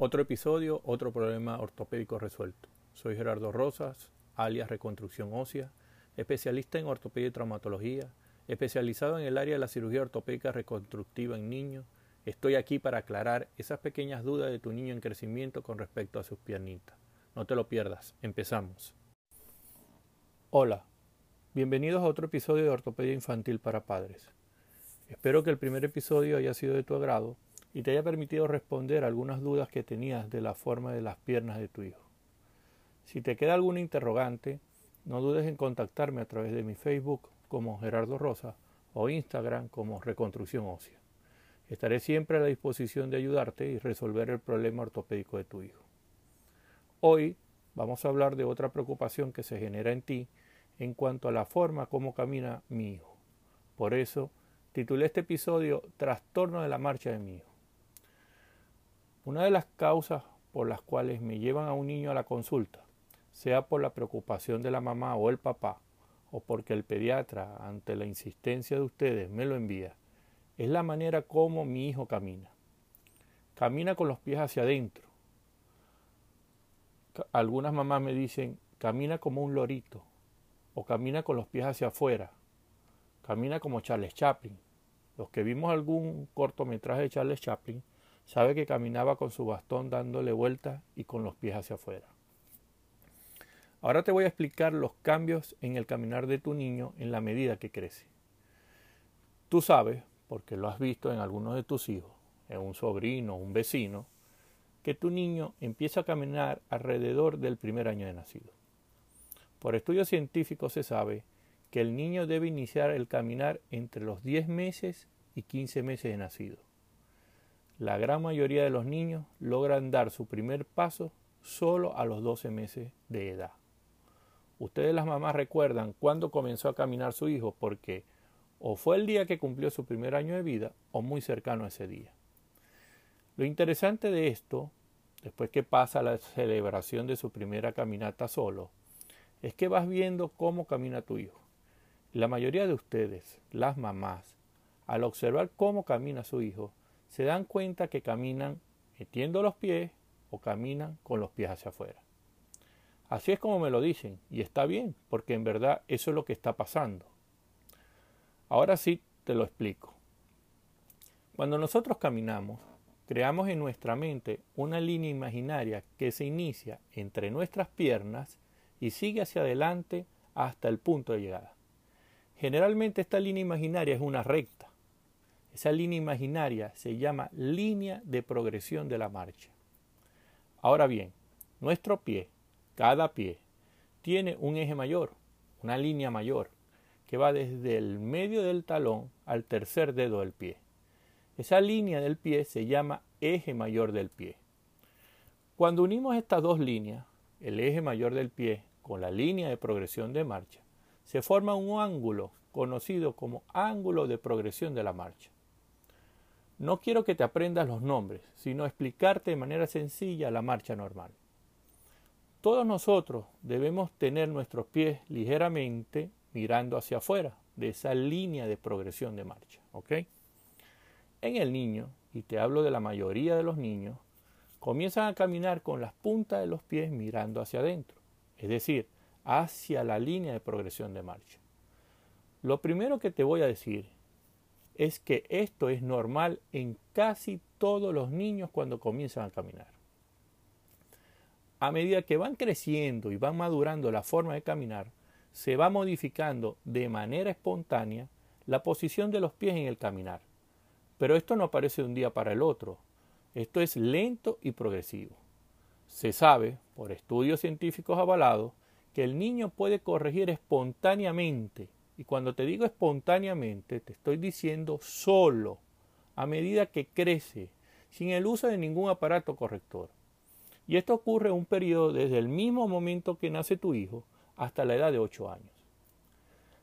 Otro episodio, otro problema ortopédico resuelto. Soy Gerardo Rosas, alias Reconstrucción Ósea, especialista en ortopedia y traumatología, especializado en el área de la cirugía ortopédica reconstructiva en niños. Estoy aquí para aclarar esas pequeñas dudas de tu niño en crecimiento con respecto a sus piernitas. No te lo pierdas, empezamos. Hola, bienvenidos a otro episodio de Ortopedia Infantil para Padres. Espero que el primer episodio haya sido de tu agrado y te haya permitido responder algunas dudas que tenías de la forma de las piernas de tu hijo. Si te queda alguna interrogante, no dudes en contactarme a través de mi Facebook como Gerardo Rosa o Instagram como Reconstrucción Ósea. Estaré siempre a la disposición de ayudarte y resolver el problema ortopédico de tu hijo. Hoy vamos a hablar de otra preocupación que se genera en ti en cuanto a la forma como camina mi hijo. Por eso titulé este episodio Trastorno de la marcha de mi hijo. Una de las causas por las cuales me llevan a un niño a la consulta, sea por la preocupación de la mamá o el papá, o porque el pediatra, ante la insistencia de ustedes, me lo envía, es la manera como mi hijo camina. Camina con los pies hacia adentro. Algunas mamás me dicen, camina como un lorito, o camina con los pies hacia afuera, camina como Charles Chaplin. Los que vimos algún cortometraje de Charles Chaplin, Sabe que caminaba con su bastón dándole vueltas y con los pies hacia afuera. Ahora te voy a explicar los cambios en el caminar de tu niño en la medida que crece. Tú sabes, porque lo has visto en algunos de tus hijos, en un sobrino un vecino, que tu niño empieza a caminar alrededor del primer año de nacido. Por estudios científicos se sabe que el niño debe iniciar el caminar entre los 10 meses y 15 meses de nacido. La gran mayoría de los niños logran dar su primer paso solo a los 12 meses de edad. Ustedes las mamás recuerdan cuándo comenzó a caminar su hijo porque o fue el día que cumplió su primer año de vida o muy cercano a ese día. Lo interesante de esto, después que pasa la celebración de su primera caminata solo, es que vas viendo cómo camina tu hijo. La mayoría de ustedes, las mamás, al observar cómo camina su hijo, se dan cuenta que caminan metiendo los pies o caminan con los pies hacia afuera. Así es como me lo dicen, y está bien, porque en verdad eso es lo que está pasando. Ahora sí te lo explico. Cuando nosotros caminamos, creamos en nuestra mente una línea imaginaria que se inicia entre nuestras piernas y sigue hacia adelante hasta el punto de llegada. Generalmente esta línea imaginaria es una recta, esa línea imaginaria se llama línea de progresión de la marcha. Ahora bien, nuestro pie, cada pie, tiene un eje mayor, una línea mayor, que va desde el medio del talón al tercer dedo del pie. Esa línea del pie se llama eje mayor del pie. Cuando unimos estas dos líneas, el eje mayor del pie con la línea de progresión de marcha, se forma un ángulo conocido como ángulo de progresión de la marcha. No quiero que te aprendas los nombres, sino explicarte de manera sencilla la marcha normal. Todos nosotros debemos tener nuestros pies ligeramente mirando hacia afuera de esa línea de progresión de marcha. ¿ok? En el niño, y te hablo de la mayoría de los niños, comienzan a caminar con las puntas de los pies mirando hacia adentro, es decir, hacia la línea de progresión de marcha. Lo primero que te voy a decir es que esto es normal en casi todos los niños cuando comienzan a caminar. A medida que van creciendo y van madurando la forma de caminar, se va modificando de manera espontánea la posición de los pies en el caminar. Pero esto no aparece de un día para el otro. Esto es lento y progresivo. Se sabe, por estudios científicos avalados, que el niño puede corregir espontáneamente y cuando te digo espontáneamente, te estoy diciendo solo, a medida que crece, sin el uso de ningún aparato corrector. Y esto ocurre en un periodo desde el mismo momento que nace tu hijo hasta la edad de 8 años.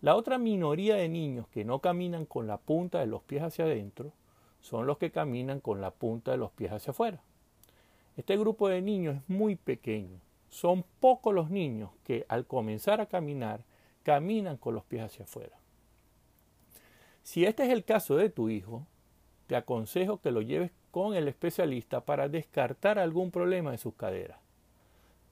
La otra minoría de niños que no caminan con la punta de los pies hacia adentro son los que caminan con la punta de los pies hacia afuera. Este grupo de niños es muy pequeño. Son pocos los niños que al comenzar a caminar caminan con los pies hacia afuera. Si este es el caso de tu hijo, te aconsejo que lo lleves con el especialista para descartar algún problema en sus caderas.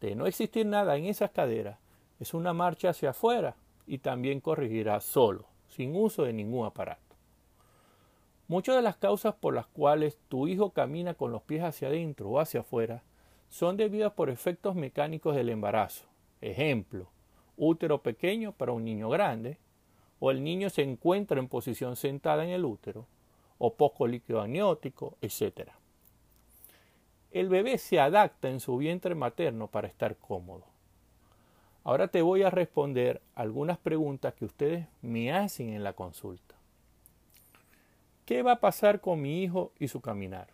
De no existir nada en esas caderas, es una marcha hacia afuera y también corregirá solo, sin uso de ningún aparato. Muchas de las causas por las cuales tu hijo camina con los pies hacia adentro o hacia afuera son debidas por efectos mecánicos del embarazo. Ejemplo, útero pequeño para un niño grande, o el niño se encuentra en posición sentada en el útero, o poco líquido amniótico, etc. El bebé se adapta en su vientre materno para estar cómodo. Ahora te voy a responder algunas preguntas que ustedes me hacen en la consulta. ¿Qué va a pasar con mi hijo y su caminar?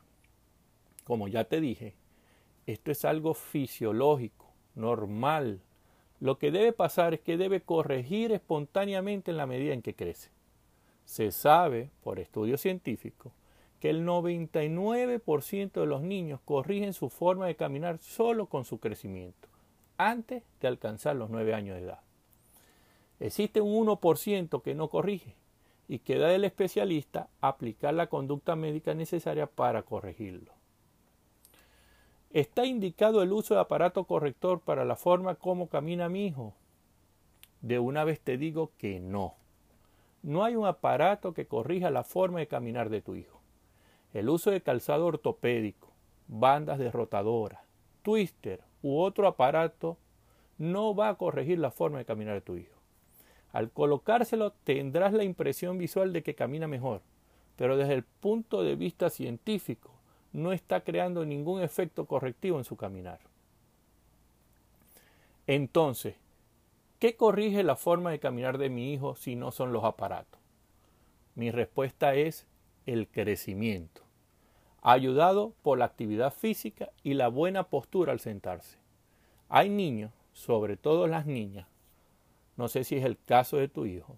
Como ya te dije, esto es algo fisiológico, normal. Lo que debe pasar es que debe corregir espontáneamente en la medida en que crece. Se sabe, por estudios científicos, que el 99% de los niños corrigen su forma de caminar solo con su crecimiento, antes de alcanzar los 9 años de edad. Existe un 1% que no corrige y queda del especialista aplicar la conducta médica necesaria para corregirlo. ¿Está indicado el uso de aparato corrector para la forma como camina mi hijo? De una vez te digo que no. No hay un aparato que corrija la forma de caminar de tu hijo. El uso de calzado ortopédico, bandas de rotadora, twister u otro aparato no va a corregir la forma de caminar de tu hijo. Al colocárselo tendrás la impresión visual de que camina mejor, pero desde el punto de vista científico no está creando ningún efecto correctivo en su caminar. Entonces, ¿qué corrige la forma de caminar de mi hijo si no son los aparatos? Mi respuesta es el crecimiento, ayudado por la actividad física y la buena postura al sentarse. Hay niños, sobre todo las niñas, no sé si es el caso de tu hijo,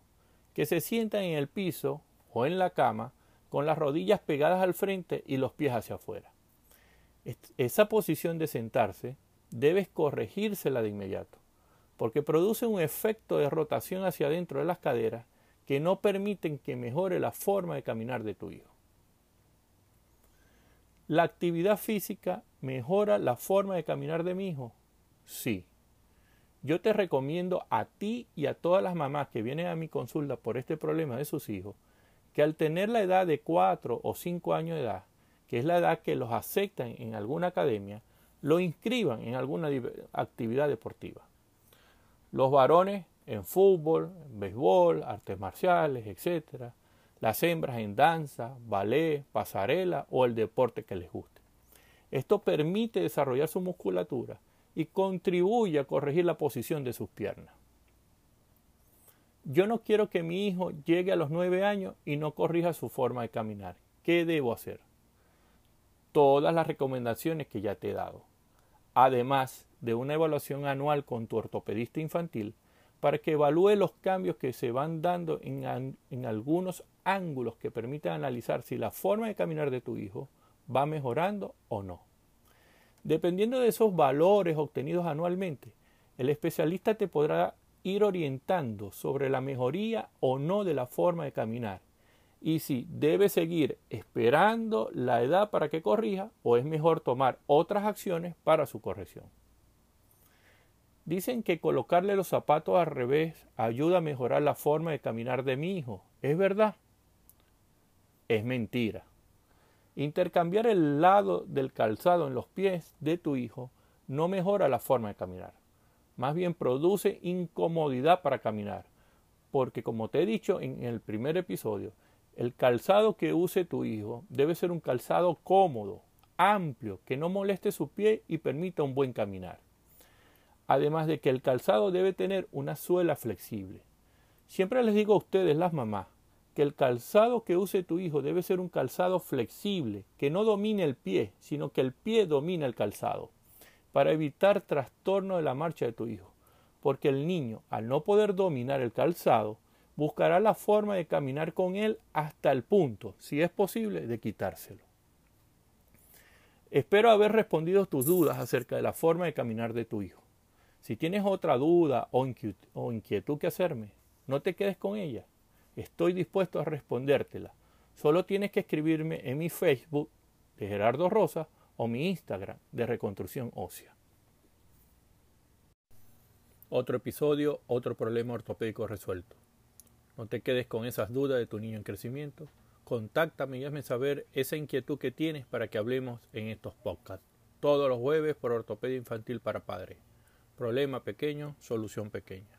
que se sientan en el piso o en la cama con las rodillas pegadas al frente y los pies hacia afuera. Esa posición de sentarse debes corregírsela de inmediato, porque produce un efecto de rotación hacia adentro de las caderas que no permiten que mejore la forma de caminar de tu hijo. ¿La actividad física mejora la forma de caminar de mi hijo? Sí. Yo te recomiendo a ti y a todas las mamás que vienen a mi consulta por este problema de sus hijos que al tener la edad de 4 o 5 años de edad, que es la edad que los aceptan en alguna academia, lo inscriban en alguna actividad deportiva. Los varones en fútbol, en béisbol, artes marciales, etc. Las hembras en danza, ballet, pasarela o el deporte que les guste. Esto permite desarrollar su musculatura y contribuye a corregir la posición de sus piernas. Yo no quiero que mi hijo llegue a los nueve años y no corrija su forma de caminar. ¿Qué debo hacer? Todas las recomendaciones que ya te he dado. Además de una evaluación anual con tu ortopedista infantil para que evalúe los cambios que se van dando en, en algunos ángulos que permitan analizar si la forma de caminar de tu hijo va mejorando o no. Dependiendo de esos valores obtenidos anualmente, el especialista te podrá ir orientando sobre la mejoría o no de la forma de caminar y si debe seguir esperando la edad para que corrija o es mejor tomar otras acciones para su corrección. Dicen que colocarle los zapatos al revés ayuda a mejorar la forma de caminar de mi hijo. ¿Es verdad? Es mentira. Intercambiar el lado del calzado en los pies de tu hijo no mejora la forma de caminar más bien produce incomodidad para caminar. Porque como te he dicho en el primer episodio, el calzado que use tu hijo debe ser un calzado cómodo, amplio, que no moleste su pie y permita un buen caminar. Además de que el calzado debe tener una suela flexible. Siempre les digo a ustedes, las mamás, que el calzado que use tu hijo debe ser un calzado flexible, que no domine el pie, sino que el pie domine el calzado para evitar trastorno de la marcha de tu hijo, porque el niño, al no poder dominar el calzado, buscará la forma de caminar con él hasta el punto, si es posible, de quitárselo. Espero haber respondido tus dudas acerca de la forma de caminar de tu hijo. Si tienes otra duda o, inquietud que hacerme, no te quedes con ella. Estoy dispuesto a respondértela. Solo tienes que escribirme en mi Facebook de Gerardo Rosa o mi Instagram de Reconstrucción Ósea. Otro episodio, otro problema ortopédico resuelto. No te quedes con esas dudas de tu niño en crecimiento. Contáctame y hazme saber esa inquietud que tienes para que hablemos en estos podcasts. Todos los jueves por Ortopedia Infantil para Padres. Problema pequeño, solución pequeña.